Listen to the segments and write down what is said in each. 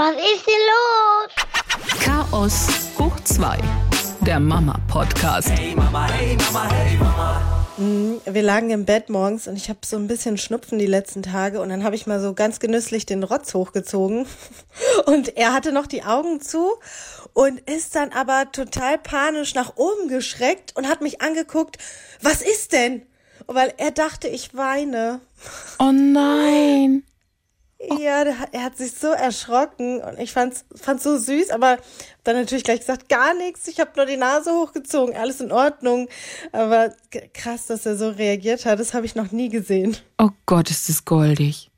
Was ist denn los? Chaos hoch 2, der Mama-Podcast. Hey Mama, hey Mama, hey Mama. Wir lagen im Bett morgens und ich habe so ein bisschen Schnupfen die letzten Tage und dann habe ich mal so ganz genüsslich den Rotz hochgezogen und er hatte noch die Augen zu und ist dann aber total panisch nach oben geschreckt und hat mich angeguckt, was ist denn? Weil er dachte, ich weine. Oh nein. Ja, er hat sich so erschrocken und ich fand's, fand's so süß, aber dann natürlich gleich gesagt, gar nichts, ich habe nur die Nase hochgezogen, alles in Ordnung. Aber krass, dass er so reagiert hat, das habe ich noch nie gesehen. Oh Gott, ist das goldig.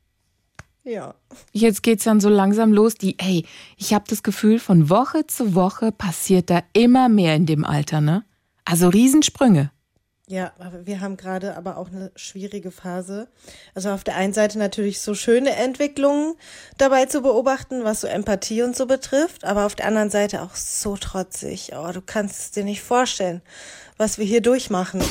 Ja. Jetzt geht's dann so langsam los. Die, ey, ich habe das Gefühl, von Woche zu Woche passiert da immer mehr in dem Alter, ne? Also Riesensprünge. Ja, wir haben gerade aber auch eine schwierige Phase. Also auf der einen Seite natürlich so schöne Entwicklungen dabei zu beobachten, was so Empathie und so betrifft, aber auf der anderen Seite auch so trotzig. Oh, du kannst es dir nicht vorstellen, was wir hier durchmachen.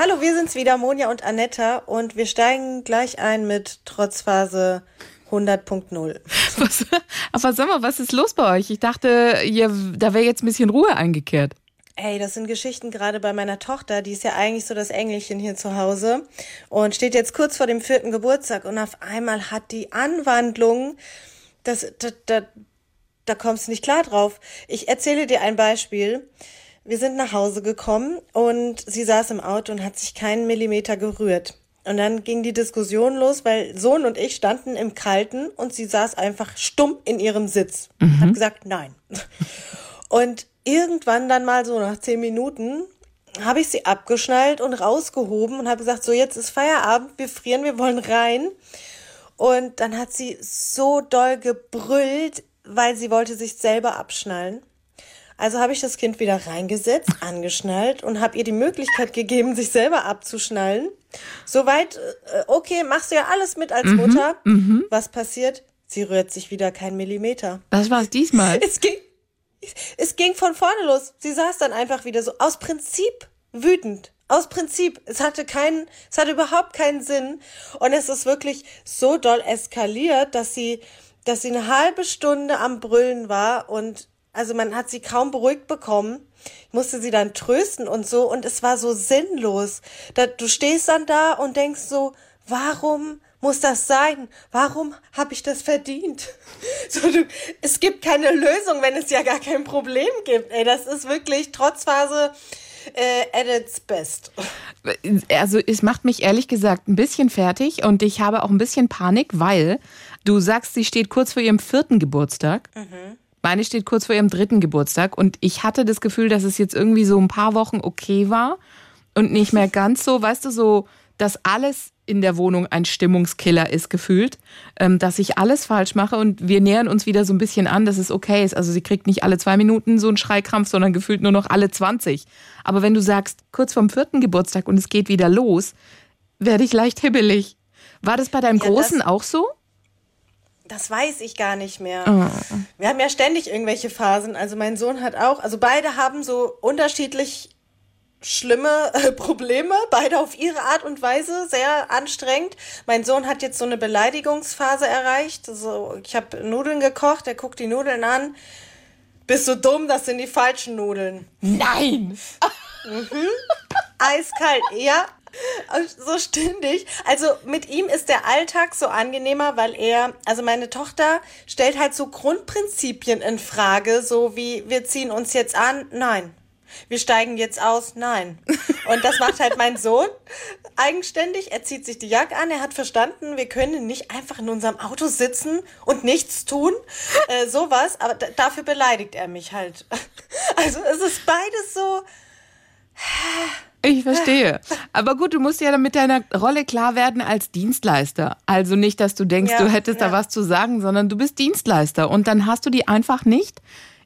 Hallo, wir sind's wieder, Monja und Anetta, und wir steigen gleich ein mit Trotzphase 100.0. Was, aber sag mal, was ist los bei euch? Ich dachte, ihr, da wäre jetzt ein bisschen Ruhe eingekehrt. Ey, das sind Geschichten gerade bei meiner Tochter, die ist ja eigentlich so das Engelchen hier zu Hause und steht jetzt kurz vor dem vierten Geburtstag und auf einmal hat die Anwandlung, das, da, da, da kommst du nicht klar drauf. Ich erzähle dir ein Beispiel. Wir sind nach Hause gekommen und sie saß im Auto und hat sich keinen Millimeter gerührt. Und dann ging die Diskussion los, weil Sohn und ich standen im Kalten und sie saß einfach stumm in ihrem Sitz. Hat gesagt, nein. Und irgendwann dann mal so nach zehn Minuten habe ich sie abgeschnallt und rausgehoben und habe gesagt, so jetzt ist Feierabend, wir frieren, wir wollen rein. Und dann hat sie so doll gebrüllt, weil sie wollte sich selber abschnallen. Also habe ich das Kind wieder reingesetzt, angeschnallt und habe ihr die Möglichkeit gegeben, sich selber abzuschnallen. Soweit, äh, okay, machst du ja alles mit als Mutter. Was passiert? Sie rührt sich wieder kein Millimeter. Was war es diesmal? Es ging, es ging von vorne los. Sie saß dann einfach wieder so aus Prinzip wütend. Aus Prinzip. Es hatte keinen, es hatte überhaupt keinen Sinn. Und es ist wirklich so doll eskaliert, dass sie, dass sie eine halbe Stunde am Brüllen war und also man hat sie kaum beruhigt bekommen. Ich musste sie dann trösten und so und es war so sinnlos. Da, du stehst dann da und denkst so, warum muss das sein? Warum habe ich das verdient? So, du, es gibt keine Lösung, wenn es ja gar kein Problem gibt. Ey, das ist wirklich Trotzphase äh, at its best. Also es macht mich ehrlich gesagt ein bisschen fertig und ich habe auch ein bisschen Panik, weil du sagst, sie steht kurz vor ihrem vierten Geburtstag. Meine steht kurz vor ihrem dritten Geburtstag und ich hatte das Gefühl, dass es jetzt irgendwie so ein paar Wochen okay war und nicht mehr ganz so, weißt du, so, dass alles in der Wohnung ein Stimmungskiller ist gefühlt, ähm, dass ich alles falsch mache und wir nähern uns wieder so ein bisschen an, dass es okay ist. Also sie kriegt nicht alle zwei Minuten so einen Schreikrampf, sondern gefühlt nur noch alle 20. Aber wenn du sagst, kurz vorm vierten Geburtstag und es geht wieder los, werde ich leicht hibbelig. War das bei deinem Ja, Großen auch so? Das weiß ich gar nicht mehr. Wir haben ja ständig irgendwelche Phasen. Also mein Sohn hat auch, also beide haben so unterschiedlich schlimme äh, Probleme, beide auf ihre Art und Weise, sehr anstrengend. Mein Sohn hat jetzt so eine Beleidigungsphase erreicht. Also ich habe Nudeln gekocht, er guckt die Nudeln an. Bist du dumm, das sind die falschen Nudeln. Nein! Eiskalt, ja. So ständig. Also mit ihm ist der Alltag so angenehmer, weil er, also meine Tochter stellt halt so Grundprinzipien in Frage, so wie wir ziehen uns jetzt an, nein. Wir steigen jetzt aus, nein. Und das macht halt mein Sohn eigenständig. Er zieht sich die Jacke an, er hat verstanden, wir können nicht einfach in unserem Auto sitzen und nichts tun. Äh, sowas, aber dafür beleidigt er mich halt. Also es ist beides so. Ich verstehe. Aber gut, du musst ja mit deiner Rolle klar werden als Dienstleister. Also nicht, dass du denkst, Ja, du hättest da ja. was zu sagen, sondern du bist Dienstleister. Und dann hast du die einfach nicht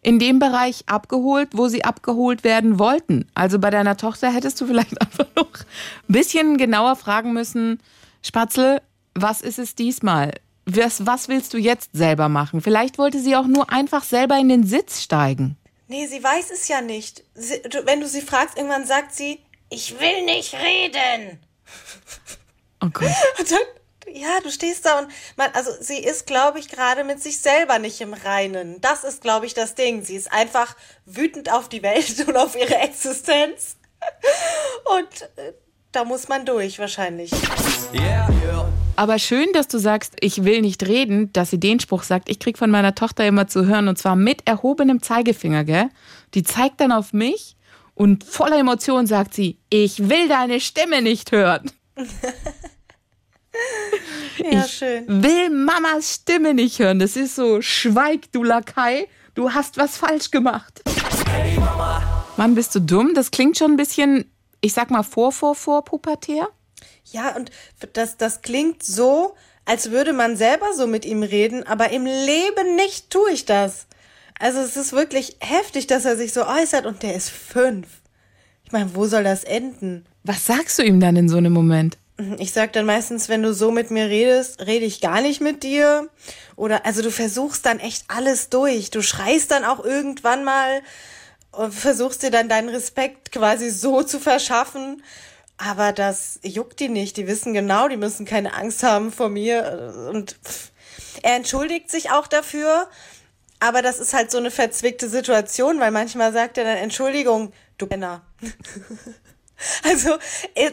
in dem Bereich abgeholt, wo sie abgeholt werden wollten. Also bei deiner Tochter hättest du vielleicht einfach noch ein bisschen genauer fragen müssen, Spatzel, was ist es diesmal? Was, was willst du jetzt selber machen? Vielleicht wollte sie auch nur einfach selber in den Sitz steigen. Nee, sie weiß es ja nicht. Sie, wenn du sie fragst, irgendwann sagt sie, ich will nicht reden. Oh Gott. Und dann, ja, du stehst da und man, also sie ist, glaube ich, gerade mit sich selber nicht im Reinen. Das ist, glaube ich, das Ding. Sie ist einfach wütend auf die Welt und auf ihre Existenz. Und äh, da muss man durch, wahrscheinlich. Yeah, yeah. Aber schön, dass du sagst, ich will nicht reden, dass sie den Spruch sagt. Ich krieg von meiner Tochter immer zu hören und zwar mit erhobenem Zeigefinger, gell? Die zeigt dann auf mich und voller Emotion sagt sie, ich will deine Stimme nicht hören. Ja, ich schön. will Mamas Stimme nicht hören. Das ist so, schweig, du Lakai, du hast was falsch gemacht. Hey Mama, Mann, bist du dumm? Das klingt schon ein bisschen, ich sag mal, vor, vor, vor pubertär. Ja, und das, das klingt so, als würde man selber so mit ihm reden, aber im Leben nicht tue ich das. Also es ist wirklich heftig, dass er sich so äußert und der ist fünf. Ich meine, wo soll das enden? Was sagst du ihm dann in so einem Moment? Ich sag dann meistens, wenn du so mit mir redest, rede ich gar nicht mit dir. Oder also du versuchst dann echt alles durch. Du schreist dann auch irgendwann mal und versuchst dir dann deinen Respekt quasi so zu verschaffen. Aber das juckt die nicht. Die wissen genau, die müssen keine Angst haben vor mir. Und er entschuldigt sich auch dafür. Aber das ist halt so eine verzwickte Situation, weil manchmal sagt er dann Entschuldigung, du Penner. also er,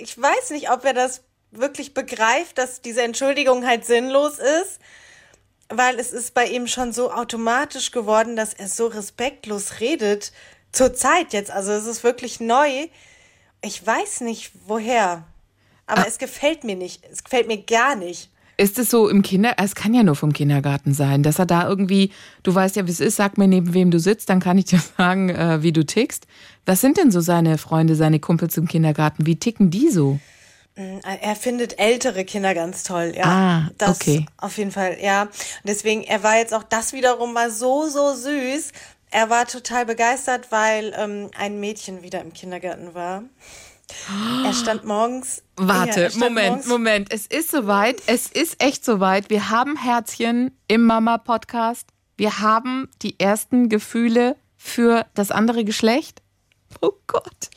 ich weiß nicht, ob er das wirklich begreift, dass diese Entschuldigung halt sinnlos ist, weil es ist bei ihm schon so automatisch geworden, dass er so respektlos redet. Zur Zeit jetzt, also es ist wirklich neu. Ich weiß nicht woher, aber Ah. es gefällt mir nicht. Es gefällt mir gar nicht. Ist es so im Kinder, es kann ja nur vom Kindergarten sein, dass er da irgendwie, du weißt ja, wie es ist, sag mir, neben wem du sitzt, dann kann ich dir sagen, äh, wie du tickst. Was sind denn so seine Freunde, seine Kumpels im Kindergarten? Wie ticken die so? Er findet ältere Kinder ganz toll, ja. Ah, das okay. Auf jeden Fall, ja. Und deswegen, er war jetzt auch, das wiederum war so, so süß. Er war total begeistert, weil ähm, ein Mädchen wieder im Kindergarten war. Er stand morgens. ja, Warte, er stand Moment, morgens- Moment. Es ist soweit, es ist echt soweit. Wir haben Herzchen im Mama-Podcast. Wir haben die ersten Gefühle für das andere Geschlecht. Oh Gott.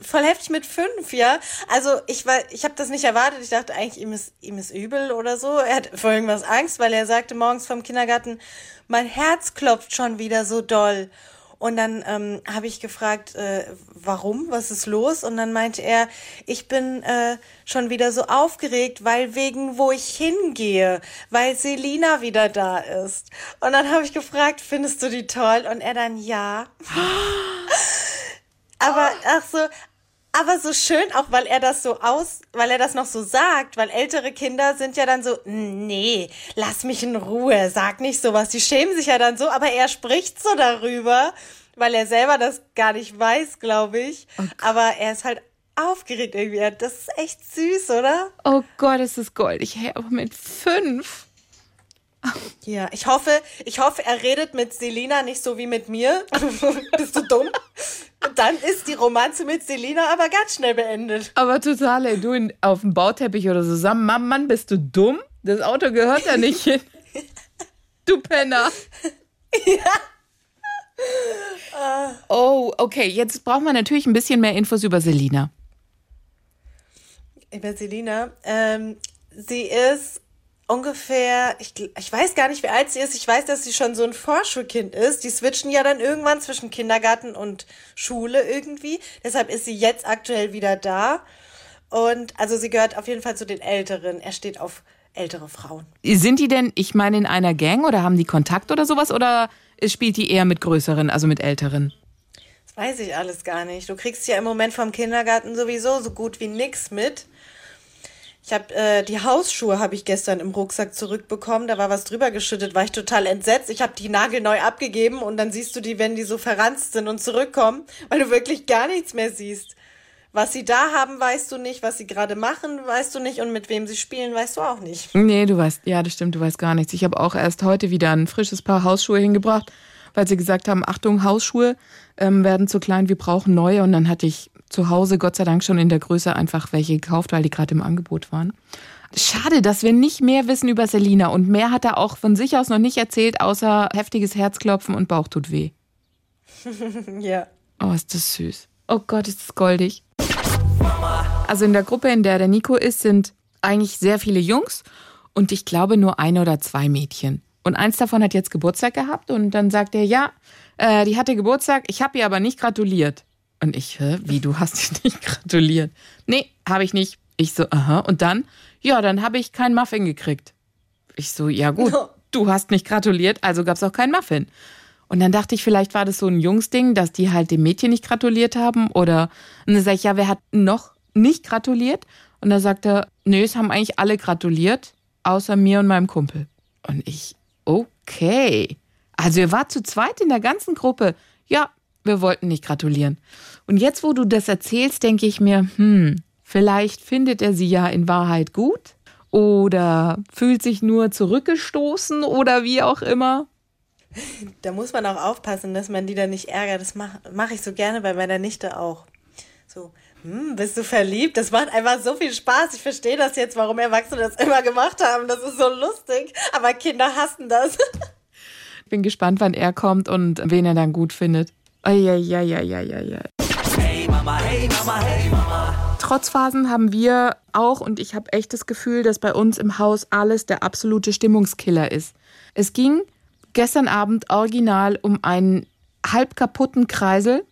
voll heftig mit fünf, ja. Also ich war, ich habe das nicht erwartet. Ich dachte eigentlich, ihm ist, ihm ist übel oder so. Er hat vor irgendwas Angst, weil er sagte morgens vom Kindergarten, mein Herz klopft schon wieder so doll. Und dann ähm, habe ich gefragt, äh, warum, was ist los? Und dann meinte er, ich bin äh, schon wieder so aufgeregt, weil wegen wo ich hingehe, weil Selina wieder da ist. Und dann habe ich gefragt, findest du die toll? Und er dann ja. Aber ach so, aber so schön auch, weil er das so aus, weil er das noch so sagt, weil ältere Kinder sind ja dann so, nee, lass mich in Ruhe, sag nicht sowas. Die schämen sich ja dann so, aber er spricht so darüber, weil er selber das gar nicht weiß, glaube ich. aber er ist halt aufgeregt irgendwie. Das ist echt süß, oder? Oh Gott, es ist goldig. Hey, aber mit fünf. Ja, ich hoffe, ich hoffe, er redet mit Selina nicht so wie mit mir. Bist du dumm? Dann ist die Romanze mit Selina aber ganz schnell beendet. Aber total, ey, du in, auf dem Bauteppich oder so zusammen. Mann, Mann, bist du dumm? Das Auto gehört da nicht hin. Du Penner. Oh, okay. Jetzt brauchen wir natürlich ein bisschen mehr Infos über Selina. Über Selina. Ähm, sie ist ungefähr, ich, ich weiß gar nicht, wie alt sie ist. Ich weiß, dass sie schon so ein Vorschulkind ist. Die switchen ja dann irgendwann zwischen Kindergarten und Schule irgendwie. Deshalb ist sie jetzt aktuell wieder da. Und also sie gehört auf jeden Fall zu den Älteren. Er steht auf ältere Frauen. Sind die denn, ich meine, in einer Gang oder haben die Kontakt oder sowas? Oder spielt die eher mit größeren, also mit älteren? Das weiß ich alles gar nicht. Du kriegst ja im Moment vom Kindergarten sowieso so gut wie nix mit. Ich habe äh, die Hausschuhe habe ich gestern im Rucksack zurückbekommen. Da war was drüber geschüttet, war ich total entsetzt. Ich habe die nagelneu abgegeben und dann siehst du die, wenn die so verranzt sind und zurückkommen, weil du wirklich gar nichts mehr siehst. Was sie da haben, weißt du nicht. Was sie gerade machen, weißt du nicht. Und mit wem sie spielen, weißt du auch nicht. Nee, du weißt, ja, das stimmt, du weißt gar nichts. Ich habe auch erst heute wieder ein frisches Paar Hausschuhe hingebracht, weil sie gesagt haben, Achtung, Hausschuhe ähm, werden zu klein, wir brauchen neue. Und dann hatte ich zu Hause Gott sei Dank schon in der Größe einfach welche gekauft, weil die gerade im Angebot waren. Schade, dass wir nicht mehr wissen über Selina und mehr hat er auch von sich aus noch nicht erzählt, außer heftiges Herzklopfen und Bauch tut weh. ja. Oh, ist das süß. Oh Gott, ist das goldig. Also in der Gruppe, in der der Nico ist, sind eigentlich sehr viele Jungs und ich glaube nur ein oder zwei Mädchen. Und eins davon hat jetzt Geburtstag gehabt und dann sagt er, ja, äh, die hatte Geburtstag, ich habe ihr aber nicht gratuliert. Und ich, hä, wie, du hast ihr nicht gratuliert? Nee, habe ich nicht. Ich so, aha. Und dann, ja, dann habe ich keinen Muffin gekriegt. Ich so, ja gut, du hast nicht gratuliert, also gab es auch keinen Muffin. Und dann dachte ich, vielleicht war das so ein Jungsding, dass die halt dem Mädchen nicht gratuliert haben. Oder und dann sage ich, ja, wer hat noch nicht gratuliert? Und da sagt er, nee, es haben eigentlich alle gratuliert, außer mir und meinem Kumpel. Und ich, okay. Also ihr wart zu zweit in der ganzen Gruppe. Ja, wir wollten nicht gratulieren. Und jetzt, wo du das erzählst, denke ich mir, hm, vielleicht findet er sie ja in Wahrheit gut oder fühlt sich nur zurückgestoßen oder wie auch immer. Da muss man auch aufpassen, dass man die dann nicht ärgert. Das mache mach ich so gerne bei meiner Nichte auch. So, hm, bist du verliebt? Das macht einfach so viel Spaß. Ich verstehe das jetzt, warum Erwachsene das immer gemacht haben. Das ist so lustig. Aber Kinder hassen das. Bin gespannt, wann er kommt und wen er dann gut findet. Eieieiei. Hey Mama, hey Mama, hey Mama. Trotzphasen haben wir auch und ich habe echt das Gefühl, dass bei uns im Haus alles der absolute Stimmungskiller ist. Es ging gestern Abend original um einen halb kaputten Kreisel.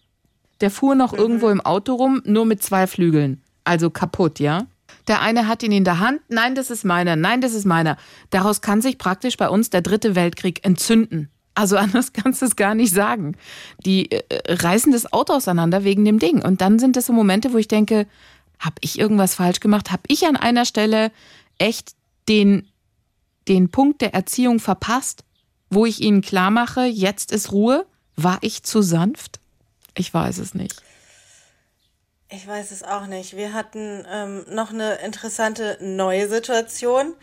Der fuhr noch irgendwo im Auto rum, nur mit zwei Flügeln. Also kaputt, ja? Der eine hat ihn in der Hand. Nein, das ist meiner. Nein, das ist meiner. Daraus kann sich praktisch bei uns der dritte Weltkrieg entzünden. Also anders kannst du es gar nicht sagen. Die äh, reißen das Auto auseinander wegen dem Ding. Und dann sind das so Momente, wo ich denke, habe ich irgendwas falsch gemacht? Habe ich an einer Stelle echt den, den Punkt der Erziehung verpasst, wo ich ihnen klar mache, jetzt ist Ruhe? War ich zu sanft? Ich weiß es nicht. Ich weiß es auch nicht. Wir hatten ähm, noch eine interessante neue Situation.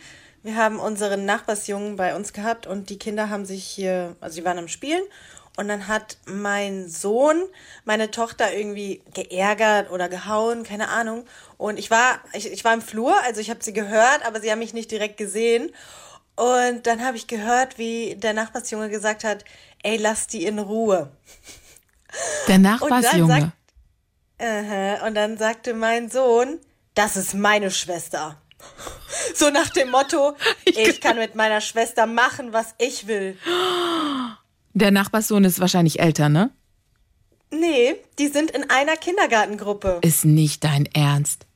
Wir haben unseren Nachbarsjungen bei uns gehabt und die Kinder haben sich hier, also sie waren am Spielen und dann hat mein Sohn meine Tochter irgendwie geärgert oder gehauen, keine Ahnung. Und ich war, ich, ich war im Flur, also ich habe sie gehört, aber sie haben mich nicht direkt gesehen. Und dann habe ich gehört, wie der Nachbarsjunge gesagt hat, ey, lass die in Ruhe. Der Und dann, Nachbarsjunge. sagt, Aha, und dann sagte mein Sohn, das ist meine Schwester. So nach dem Motto, ich kann mit meiner Schwester machen, was ich will. Der Nachbarssohn ist wahrscheinlich älter, ne? Nee, die sind in einer Kindergartengruppe. Ist nicht dein Ernst.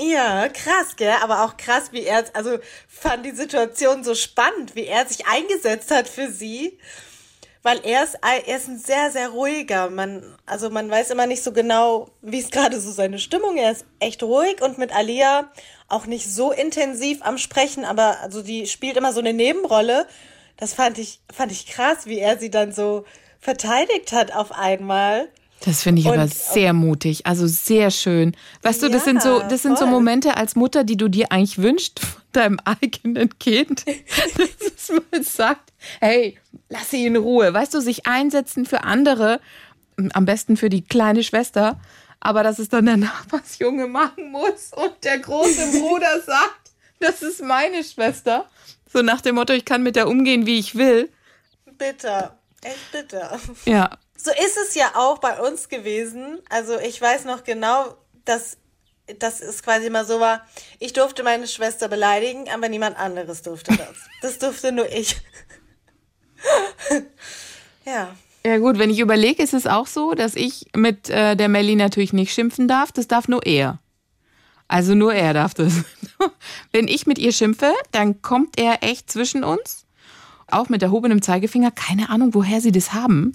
Ja, krass, gell? Aber auch krass, wie er, also fand die Situation so spannend, wie er sich eingesetzt hat für sie. Weil er ist, er ist ein sehr, sehr ruhiger. Man, also man weiß immer nicht so genau, wie ist gerade so seine Stimmung. Er ist echt ruhig und mit Alia auch nicht so intensiv am Sprechen, aber also die spielt immer so eine Nebenrolle. Das fand ich, fand ich krass, wie er sie dann so verteidigt hat auf einmal. Das finde ich aber Und- sehr mutig, also sehr schön. Weißt du, das sind so, das sind so voll. Momente als Mutter, die du dir eigentlich wünschst von deinem eigenen Kind, dass mal sagt, hey, lass sie in Ruhe. Weißt du, sich einsetzen für andere, am besten für die kleine Schwester, aber dass es dann der Nachbarsjunge machen muss und der große Bruder sagt, das ist meine Schwester. So nach dem Motto, ich kann mit der umgehen, wie ich will. Bitter. Echt bitter. Ja, So ist es ja auch bei uns gewesen. Also ich weiß noch genau, dass, dass es quasi immer so war, ich durfte meine Schwester beleidigen, aber niemand anderes durfte das. Das durfte nur ich. ja. Ja gut, wenn ich überlege, ist es auch so, dass ich mit äh, der Melli natürlich nicht schimpfen darf. Das darf nur er. Also nur er darf das. wenn ich mit ihr schimpfe, dann kommt er echt zwischen uns, auch mit erhobenem Zeigefinger, keine Ahnung, woher sie das haben,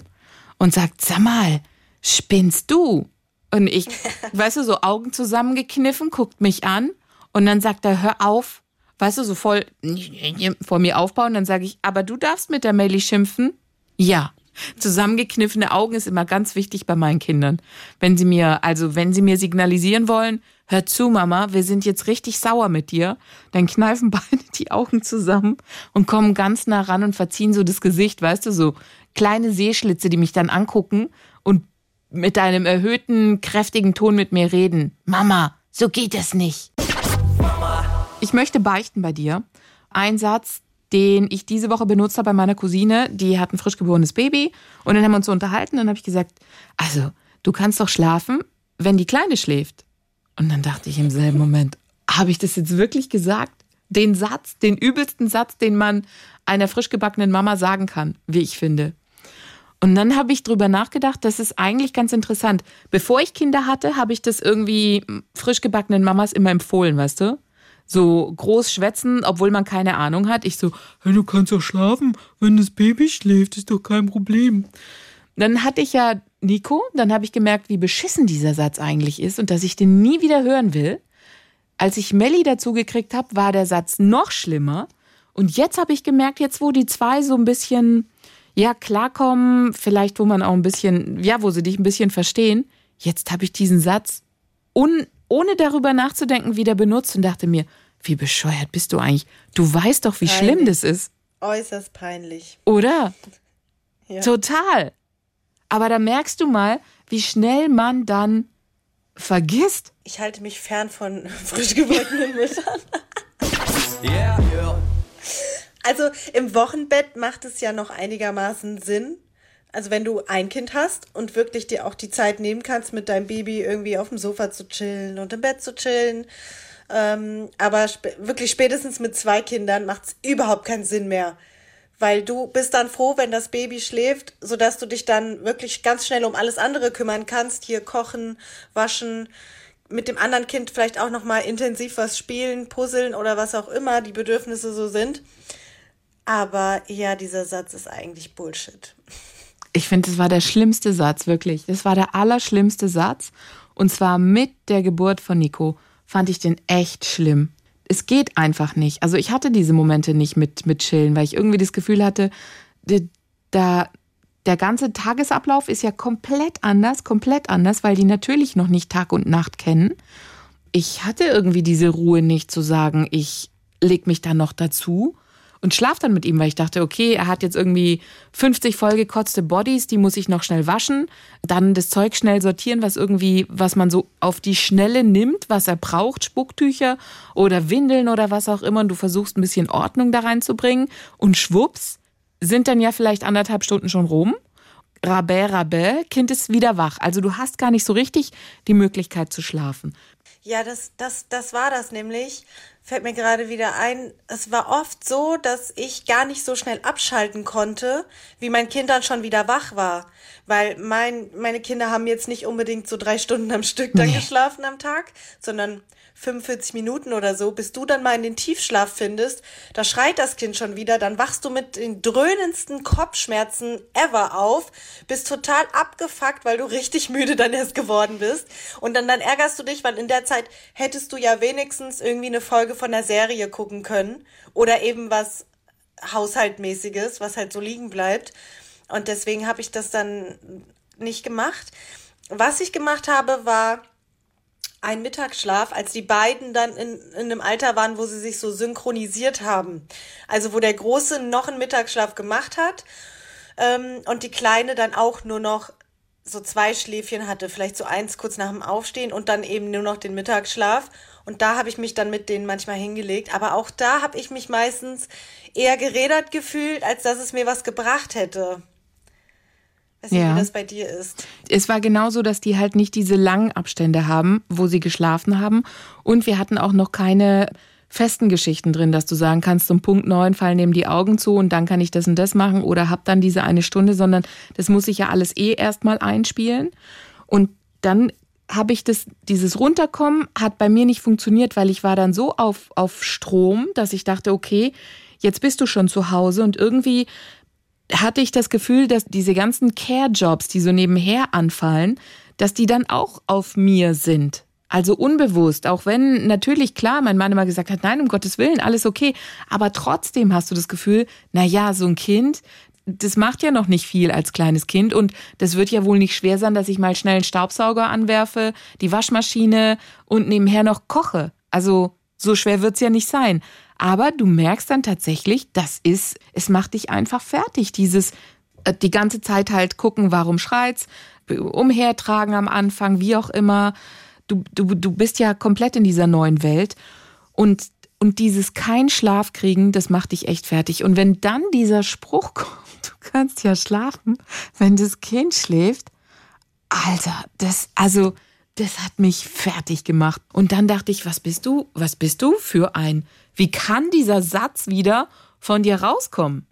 und sagt, sag mal, spinnst du? Und ich, weißt du, so Augen zusammengekniffen, guckt mich an und dann sagt er, hör auf, weißt du, so voll vor mir aufbauen. Dann sage ich, aber du darfst mit der Melli schimpfen? Ja. Zusammengekniffene Augen ist immer ganz wichtig bei meinen Kindern. Wenn sie mir, also wenn sie mir signalisieren wollen, hör zu, Mama, wir sind jetzt richtig sauer mit dir, dann kneifen beide die Augen zusammen und kommen ganz nah ran und verziehen so das Gesicht, weißt du, so kleine Sehschlitze, die mich dann angucken und mit einem erhöhten, kräftigen Ton mit mir reden. Mama, so geht es nicht. Ich möchte beichten bei dir. Ein Satz, den ich diese Woche benutzt habe bei meiner Cousine, die hat ein frisch geborenes Baby und dann haben wir uns so unterhalten und dann habe ich gesagt, also, du kannst doch schlafen, wenn die Kleine schläft. Und dann dachte ich im selben Moment, habe ich das jetzt wirklich gesagt? Den Satz, den übelsten Satz, den man einer frisch gebackenen Mama sagen kann, wie ich finde. Und dann habe ich drüber nachgedacht, das ist eigentlich ganz interessant. Bevor ich Kinder hatte, habe ich das irgendwie frisch gebackenen Mamas immer empfohlen, weißt du? So groß schwätzen, obwohl man keine Ahnung hat. Ich so, hey, du kannst doch schlafen, wenn das Baby schläft, ist doch kein Problem. Dann hatte ich ja Nico, dann habe ich gemerkt, wie beschissen dieser Satz eigentlich ist und dass ich den nie wieder hören will. Als ich Melli dazu gekriegt habe, war der Satz noch schlimmer. Und jetzt habe ich gemerkt, jetzt wo die zwei so ein bisschen, ja, klarkommen, vielleicht wo man auch ein bisschen, ja, wo sie dich ein bisschen verstehen, jetzt habe ich diesen Satz, un, ohne darüber nachzudenken, wieder benutzt und dachte mir, wie bescheuert bist du eigentlich? Du weißt doch, wie Peinlich. schlimm das ist. Äußerst peinlich. Oder? Ja. Total. Aber da merkst du mal, wie schnell man dann vergisst. Ich halte mich fern von frisch gebackenen Müttern. Yeah, yeah. Also im Wochenbett macht es ja noch einigermaßen Sinn. Also wenn du ein Kind hast und wirklich dir auch die Zeit nehmen kannst, mit deinem Baby irgendwie auf dem Sofa zu chillen und im Bett zu chillen. Ähm, aber sp wirklich spätestens mit zwei Kindern macht es überhaupt keinen Sinn mehr. Weil du bist dann froh, wenn das Baby schläft, sodass du dich dann wirklich ganz schnell um alles andere kümmern kannst. Hier kochen, waschen, mit dem anderen Kind vielleicht auch nochmal intensiv was spielen, puzzeln oder was auch immer die Bedürfnisse so sind. Aber ja, dieser Satz ist eigentlich Bullshit. Ich finde, das war der schlimmste Satz, wirklich. Das war der allerschlimmste Satz. Und zwar mit der Geburt von Nico fand ich den echt schlimm. Es geht einfach nicht. Also ich hatte diese Momente nicht mit, mit Chillen, weil ich irgendwie das Gefühl hatte, da, der ganze Tagesablauf ist ja komplett anders, komplett anders, weil die natürlich noch nicht Tag und Nacht kennen. Ich hatte irgendwie diese Ruhe nicht zu sagen, ich leg mich da noch dazu und schlaf dann mit ihm, weil ich dachte, okay, er hat jetzt irgendwie 50 vollgekotzte Bodies, die muss ich noch schnell waschen, dann das Zeug schnell sortieren, was irgendwie, was man so auf die Schnelle nimmt, was er braucht, Spucktücher oder Windeln oder was auch immer und du versuchst ein bisschen Ordnung da reinzubringen und schwupps, sind dann ja vielleicht anderthalb Stunden schon rum. Rabä, rabä, Kind ist wieder wach. Also du hast gar nicht so richtig die Möglichkeit zu schlafen. Ja, das, das, das war das nämlich. Fällt mir gerade wieder ein. Es war oft so, dass ich gar nicht so schnell abschalten konnte, wie mein Kind dann schon wieder wach war. Weil mein, meine Kinder haben jetzt nicht unbedingt so drei Stunden am Stück dann Nee. geschlafen am Tag, sondern 45 Minuten oder so, bis du dann mal in den Tiefschlaf findest, da schreit das Kind schon wieder, dann wachst du mit den dröhnendsten Kopfschmerzen ever auf, bist total abgefuckt, weil du richtig müde dann erst geworden bist und dann, dann ärgerst du dich, weil in der Zeit hättest du ja wenigstens irgendwie eine Folge von der Serie gucken können oder eben was Haushaltmäßiges, was halt so liegen bleibt und deswegen habe ich das dann nicht gemacht. Was ich gemacht habe, war ein Mittagsschlaf, als die beiden dann in, in einem Alter waren, wo sie sich so synchronisiert haben. Also wo der Große noch einen Mittagsschlaf gemacht hat ähm, und die Kleine dann auch nur noch so zwei Schläfchen hatte, vielleicht so eins kurz nach dem Aufstehen und dann eben nur noch den Mittagsschlaf. Und da habe ich mich dann mit denen manchmal hingelegt. Aber auch da habe ich mich meistens eher gerädert gefühlt, als dass es mir was gebracht hätte. Weiß nicht, Ja. wie das bei dir ist. Es war genauso, dass die halt nicht diese langen Abstände haben, wo sie geschlafen haben. Und wir hatten auch noch keine festen Geschichten drin, dass du sagen kannst, zum Punkt neun fallen dem die Augen zu und dann kann ich das und das machen oder hab dann diese eine Stunde, sondern das muss ich ja alles eh erstmal einspielen. Und dann habe ich das, dieses Runterkommen hat bei mir nicht funktioniert, weil ich war dann so auf, auf Strom, dass ich dachte, okay, jetzt bist du schon zu Hause und irgendwie hatte ich das Gefühl, dass diese ganzen Care-Jobs, die so nebenher anfallen, dass die dann auch auf mir sind. Also unbewusst, auch wenn natürlich klar mein Mann immer gesagt hat, nein, um Gottes Willen, alles okay. Aber trotzdem hast du das Gefühl, na ja, so ein Kind, das macht ja noch nicht viel als kleines Kind und das wird ja wohl nicht schwer sein, dass ich mal schnell einen Staubsauger anwerfe, die Waschmaschine und nebenher noch koche. Also so schwer wird's ja nicht sein. Aber du merkst dann tatsächlich, das ist, es macht dich einfach fertig. Dieses äh, die ganze Zeit halt gucken, warum schreit's, umhertragen am Anfang, wie auch immer. Du, du, du bist ja komplett in dieser neuen Welt. Und, und dieses kein Schlaf kriegen, das macht dich echt fertig. Und wenn dann dieser Spruch kommt, du kannst ja schlafen, wenn das Kind schläft, Alter, das, also das hat mich fertig gemacht. Und dann dachte ich, was bist du, was bist du für ein, wie kann dieser Satz wieder von dir rauskommen?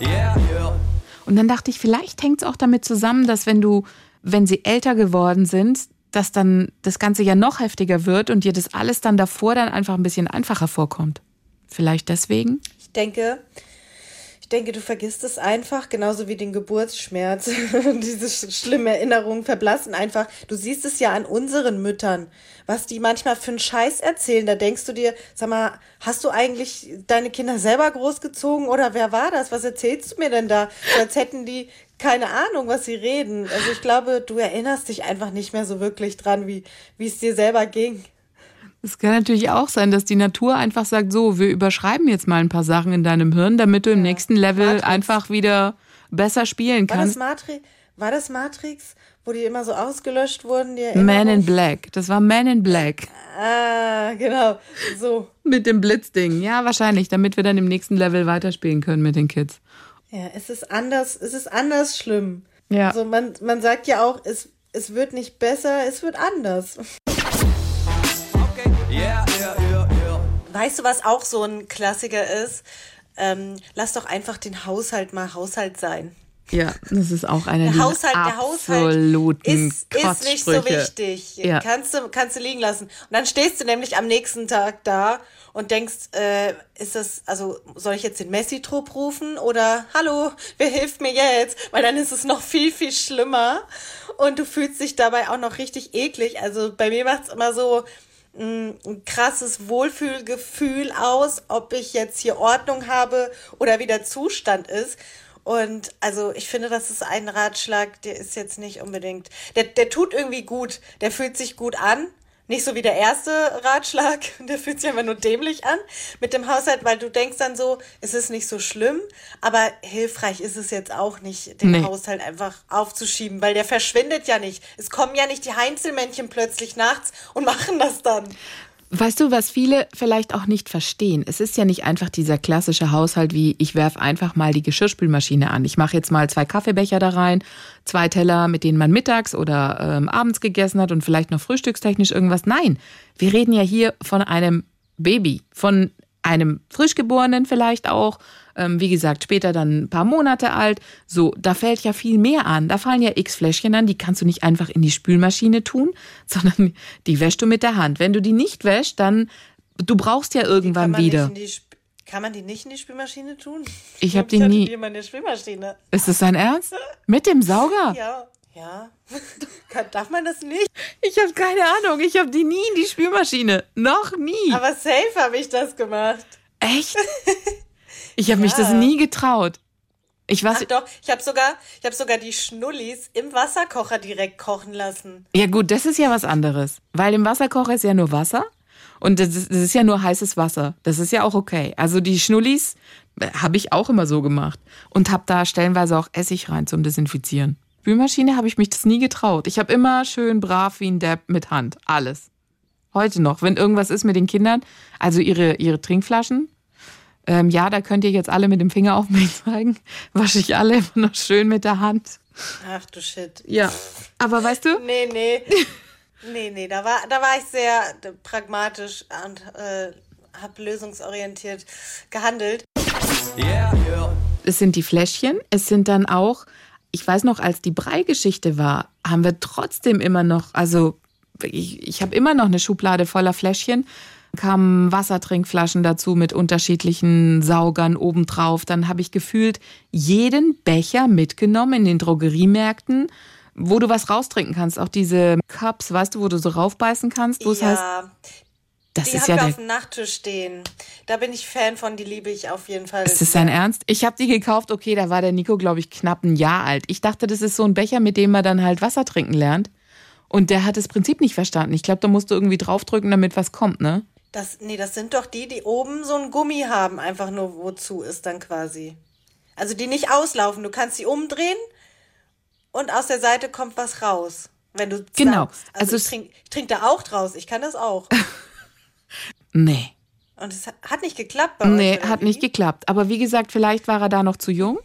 Yeah, yeah. Und dann dachte ich, vielleicht hängt es auch damit zusammen, dass wenn du, wenn sie älter geworden sind, dass dann das Ganze ja noch heftiger wird und dir das alles dann davor dann einfach ein bisschen einfacher vorkommt. Vielleicht deswegen? Ich denke, denke, du vergisst es einfach, genauso wie den Geburtsschmerz. Diese schlimme Erinnerungen verblassen einfach. Du siehst es ja an unseren Müttern, was die manchmal für einen Scheiß erzählen. Da denkst du dir, sag mal, hast du eigentlich deine Kinder selber großgezogen oder wer war das? Was erzählst du mir denn da? Als hätten die keine Ahnung, was sie reden. Also ich glaube, du erinnerst dich einfach nicht mehr so wirklich dran, wie, wie es dir selber ging. Es kann natürlich auch sein, dass die Natur einfach sagt, so, wir überschreiben jetzt mal ein paar Sachen in deinem Hirn, damit du im nächsten Level Matrix. einfach wieder besser spielen War das, kannst. Matri war das Matrix, wo die immer so ausgelöscht wurden? Man in? Black. Das war Man in Black. Ah, genau. So. Mit dem Blitzding. Ja, wahrscheinlich, damit wir dann im nächsten Level weiterspielen können mit den Kids. Ja, es ist anders, es ist anders schlimm. Ja. Also man, man sagt ja auch, es, es wird nicht besser, es wird anders. Yeah, yeah, yeah, yeah. Weißt du, was auch so ein Klassiker ist? Ähm, lass doch einfach den Haushalt mal Haushalt sein. Ja, das ist auch einer Der Haushalt, der Haushalt absoluten ist, ist nicht so wichtig. Ja. Kannst, du, kannst du liegen lassen. Und dann stehst du nämlich am nächsten Tag da und denkst, äh, ist das, also soll ich jetzt den Messi-Trupp rufen oder hallo, wer hilft mir jetzt? Weil dann ist es noch viel, viel schlimmer und du fühlst dich dabei auch noch richtig eklig. Also bei mir macht's immer so, ein krasses Wohlfühlgefühl aus, ob ich jetzt hier Ordnung habe oder wie der Zustand ist. Und also ich finde, das ist ein Ratschlag, der ist jetzt nicht unbedingt, der, der tut irgendwie gut, der fühlt sich gut an. Nicht so wie der erste Ratschlag, der fühlt sich einfach nur dämlich an mit dem Haushalt, weil du denkst dann so, es ist nicht so schlimm, aber hilfreich ist es jetzt auch nicht, den Nee. Haushalt einfach aufzuschieben, weil der verschwindet ja nicht. Es kommen ja nicht die Heinzelmännchen plötzlich nachts und machen das dann. Weißt du, was viele vielleicht auch nicht verstehen? Es ist ja nicht einfach dieser klassische Haushalt wie, ich werf einfach mal die Geschirrspülmaschine an. Ich mache jetzt mal zwei Kaffeebecher da rein, zwei Teller, mit denen man mittags oder ähm, abends gegessen hat und vielleicht noch frühstückstechnisch irgendwas. Nein, wir reden ja hier von einem Baby, von einem Frischgeborenen vielleicht auch, ähm, wie gesagt, später dann ein paar Monate alt. So, da fällt ja viel mehr an. Da fallen ja x Fläschchen an, die kannst du nicht einfach in die Spülmaschine tun, sondern die wäschst du mit der Hand. Wenn du die nicht wäschst, dann, du brauchst ja irgendwann wieder. Die, kann man die nicht in die Spülmaschine tun? Ich hab glaub, die nie- Die immer in der Spülmaschine. Ist das dein Ernst? Mit dem Sauger? Ja, ja. Darf man das nicht? Ich habe keine Ahnung. Ich habe die nie in die Spülmaschine. Noch nie. Aber safe habe ich das gemacht. Echt? Ich habe mich das Ja. nie getraut. Ich weiß, Ach doch, ich habe sogar, ich habe sogar die Schnullis im Wasserkocher direkt kochen lassen. Ja gut, das ist ja was anderes. Weil im Wasserkocher ist ja nur Wasser und das ist, das ist ja nur heißes Wasser. Das ist ja auch okay. Also die Schnullis habe ich auch immer so gemacht und habe da stellenweise auch Essig rein zum Desinfizieren. Spülmaschine habe ich mich das nie getraut. Ich habe immer schön brav wie ein Depp mit Hand. Alles. Heute noch, wenn irgendwas ist mit den Kindern, also ihre, ihre Trinkflaschen, ähm, ja, da könnt ihr jetzt alle mit dem Finger auf mich zeigen, wasche ich alle immer noch schön mit der Hand. Ach du Shit. Ja. Aber weißt du, Nee, nee. Nee, nee, da war, da war ich sehr pragmatisch und äh, habe lösungsorientiert gehandelt. Yeah, yeah. es sind die Fläschchen, es sind dann auch, ich weiß noch, als die Brei-Geschichte war, haben wir trotzdem immer noch, also ich, ich habe immer noch eine Schublade voller Fläschchen, kamen Wassertrinkflaschen dazu mit unterschiedlichen Saugern obendrauf. Dann habe ich gefühlt jeden Becher mitgenommen in den Drogeriemärkten, wo du was raustrinken kannst. Auch diese Cups, weißt du, wo du so raufbeißen kannst, wo es heißt, ja, das die ist ja der auf dem Nachttisch stehen. Da bin ich Fan von, die liebe ich auf jeden Fall. Ist das dein Ernst? Ich habe die gekauft, okay, da war der Nico, glaube ich, knapp ein Jahr alt. Ich dachte, das ist so ein Becher, mit dem man dann halt Wasser trinken lernt. Und der hat das Prinzip nicht verstanden. Ich glaube, da musst du irgendwie draufdrücken, damit was kommt, ne? Das, nee, das sind doch die, die oben so ein Gummi haben, einfach nur wozu ist dann quasi. Also die nicht auslaufen. Du kannst sie umdrehen und aus der Seite kommt was raus. Wenn du Genau. saugst. Also Also, ich trinke trink da auch draus. Ich kann das auch. Nee. Und es hat- nicht geklappt bei euch. Nee, oder hat nicht geklappt. Aber wie gesagt, vielleicht war er da noch zu jung.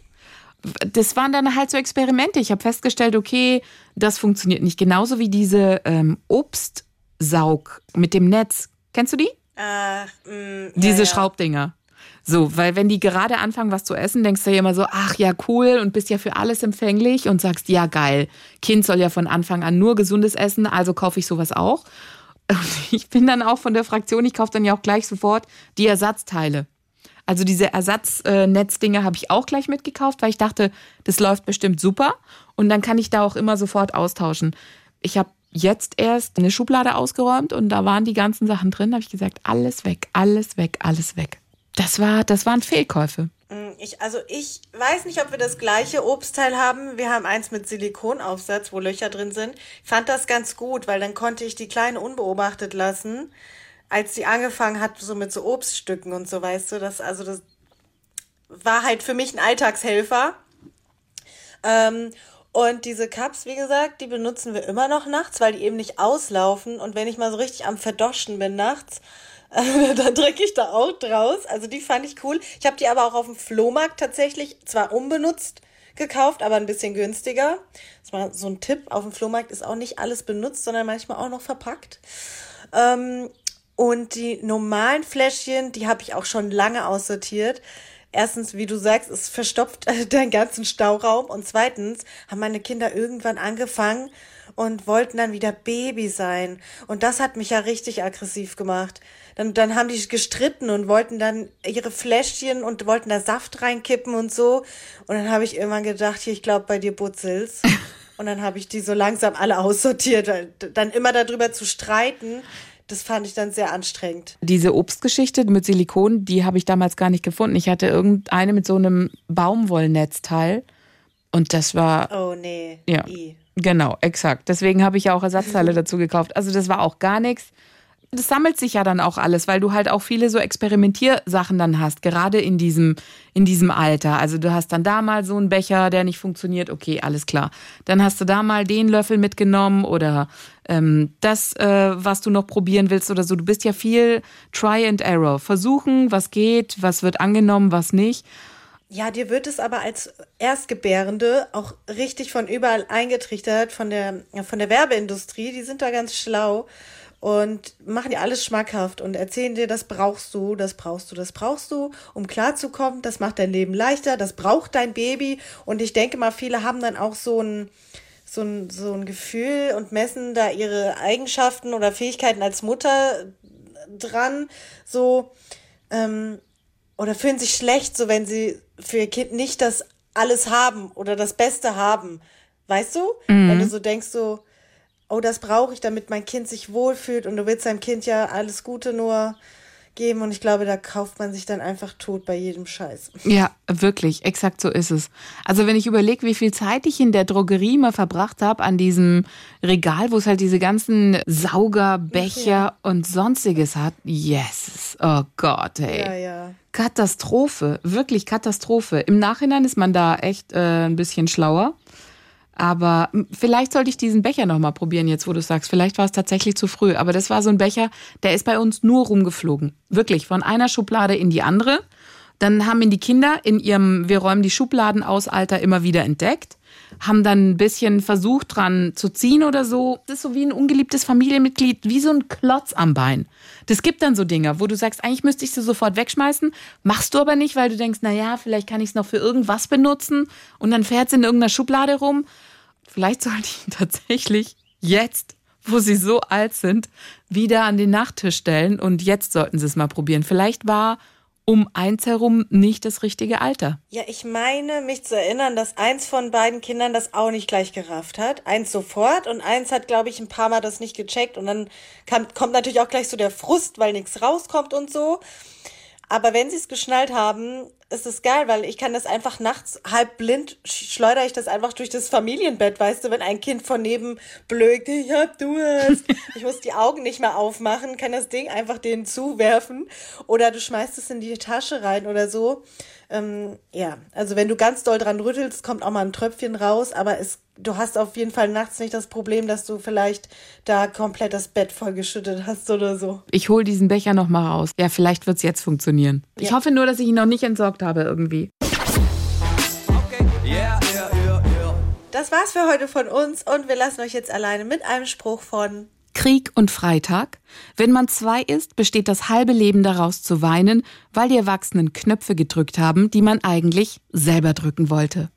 das waren dann halt so Experimente. Ich habe festgestellt, okay, das funktioniert nicht. Genauso wie diese ähm, Obstsaug mit dem Netz. Kennst du die? Ach, mh, Diese ja, ja. Schraubdinger. So, weil wenn die gerade anfangen, was zu essen, denkst du ja immer so, ach ja, cool und bist ja für alles empfänglich und sagst, ja, geil. Kind soll ja von Anfang an nur gesundes essen, also kaufe ich sowas auch. Und ich bin dann auch von der Fraktion, ich kaufe dann ja auch gleich sofort die Ersatzteile. Also diese Ersatznetzdinge habe ich auch gleich mitgekauft, weil ich dachte, das läuft bestimmt super und dann kann ich da auch immer sofort austauschen. Ich habe jetzt erst eine Schublade ausgeräumt und da waren die ganzen Sachen drin. Da habe ich gesagt, alles weg, alles weg, alles weg. Das war, das waren Fehlkäufe. Mm, Ich, also ich weiß nicht, ob wir das gleiche Obstteil haben. Wir haben eins mit Silikonaufsatz, wo Löcher drin sind. Ich fand das ganz gut, weil dann konnte ich die Kleine unbeobachtet lassen, als sie angefangen hat, so mit so Obststücken und so, weißt du, das, also das war halt für mich ein Alltagshelfer. Ähm, und diese Cups, wie gesagt, die benutzen wir immer noch nachts, weil die eben nicht auslaufen. Und wenn ich mal so richtig am Verdoschen bin nachts, dann drücke ich da auch draus. Also die fand ich cool. Ich habe die aber auch auf dem Flohmarkt tatsächlich zwar unbenutzt gekauft, aber ein bisschen günstiger. Das war so ein Tipp. Auf dem Flohmarkt ist auch nicht alles benutzt, sondern manchmal auch noch verpackt. Ähm, und die normalen Fläschchen, die habe ich auch schon lange aussortiert. Erstens, wie du sagst, es verstopft den ganzen Stauraum. Und zweitens haben meine Kinder irgendwann angefangen und wollten dann wieder Baby sein. Und das hat mich ja richtig aggressiv gemacht. Dann, dann haben die gestritten und wollten dann ihre Fläschchen und wollten da Saft reinkippen und so. Und dann habe ich irgendwann gedacht, hier, ich glaube, bei dir butzel's. Und dann habe ich die so langsam alle aussortiert. Dann immer darüber zu streiten, das fand ich dann sehr anstrengend. Diese Obstgeschichte mit Silikon, die habe ich damals gar nicht gefunden. Ich hatte irgendeine mit so einem Baumwollnetzteil und das war Oh nee. Ja. I. Genau, exakt. Deswegen habe ich ja auch Ersatzteile dazu gekauft. Also das war auch gar nichts. Das sammelt sich ja dann auch alles, weil du halt auch viele so Experimentiersachen dann hast, gerade in diesem, in diesem Alter. Also du hast dann da mal so einen Becher, der nicht funktioniert, okay, alles klar. Dann hast du da mal den Löffel mitgenommen oder ähm, das, äh, was du noch probieren willst oder so. Du bist ja viel Try and Error. Versuchen, was geht, was wird angenommen, was nicht. Ja, dir wird es aber als Erstgebärende auch richtig von überall eingetrichtert, von der, von der Werbeindustrie. Die sind da ganz schlau und machen dir alles schmackhaft und erzählen dir, das brauchst du, das brauchst du, das brauchst du, um klarzukommen. Das macht dein Leben leichter, das braucht dein Baby. Und ich denke mal, viele haben dann auch so ein, so ein, so ein Gefühl und messen da ihre Eigenschaften oder Fähigkeiten als Mutter dran, so, ähm, oder fühlen sich schlecht, so wenn sie für ihr Kind nicht das alles haben oder das Beste haben. Weißt du? Wenn du so denkst, so, oh, das brauche ich, damit mein Kind sich wohlfühlt und du willst deinem Kind ja alles Gute nur geben und ich glaube, da kauft man sich dann einfach tot bei jedem Scheiß. Ja, wirklich, exakt so ist es. Also wenn ich überlege, wie viel Zeit ich in der Drogerie mal verbracht habe an diesem Regal, wo es halt diese ganzen Sauger, Becher und sonstiges hat, yes, oh Gott, ey. Ja, ja. Katastrophe, wirklich Katastrophe. Im Nachhinein ist man da echt äh, ein bisschen schlauer. Aber vielleicht sollte ich diesen Becher nochmal probieren, jetzt wo du sagst. Vielleicht war es tatsächlich zu früh. Aber das war so ein Becher, der ist bei uns nur rumgeflogen. Wirklich, von einer Schublade in die andere. Dann haben ihn die Kinder in ihrem Wir räumen die Schubladen aus Alter immer wieder entdeckt. Haben dann ein bisschen versucht dran zu ziehen oder so. Das ist so wie ein ungeliebtes Familienmitglied, wie so ein Klotz am Bein. Das gibt dann so Dinge, wo du sagst, eigentlich müsste ich sie sofort wegschmeißen, machst du aber nicht, weil du denkst, na ja, vielleicht kann ich es noch für irgendwas benutzen und dann fährt es in irgendeiner Schublade rum. Vielleicht sollte ich ihn tatsächlich jetzt, wo sie so alt sind, wieder an den Nachttisch stellen und jetzt sollten sie es mal probieren. Vielleicht war um eins herum nicht das richtige Alter. Ja, ich meine, mich zu erinnern, dass eins von beiden Kindern das auch nicht gleich gerafft hat. Eins sofort und eins hat, glaube ich, ein paar Mal das nicht gecheckt. Und dann kam, kommt natürlich auch gleich so der Frust, weil nichts rauskommt und so. Aber wenn sie es geschnallt haben, ist es geil, weil ich kann das einfach nachts halb blind, sch- schleudere ich das einfach durch das Familienbett, weißt du, wenn ein Kind von neben blökt, ich hab Durst. Ich muss die Augen nicht mehr aufmachen, kann das Ding einfach denen zuwerfen. Oder du schmeißt es in die Tasche rein oder so. Ähm, ja, also wenn du ganz doll dran rüttelst, kommt auch mal ein Tröpfchen raus, aber es, du hast auf jeden Fall nachts nicht das Problem, dass du vielleicht da komplett das Bett vollgeschüttet hast oder so. Ich hole diesen Becher noch mal raus. Ja, vielleicht wird es jetzt funktionieren. Ich Ja. hoffe nur, dass ich ihn noch nicht entsorgt habe irgendwie. Okay, yeah, das war's für heute von uns und wir lassen euch jetzt alleine mit einem Spruch von Krieg und Freitag. Wenn man zwei ist, besteht das halbe Leben daraus zu weinen, weil die Erwachsenen Knöpfe gedrückt haben, die man eigentlich selber drücken wollte.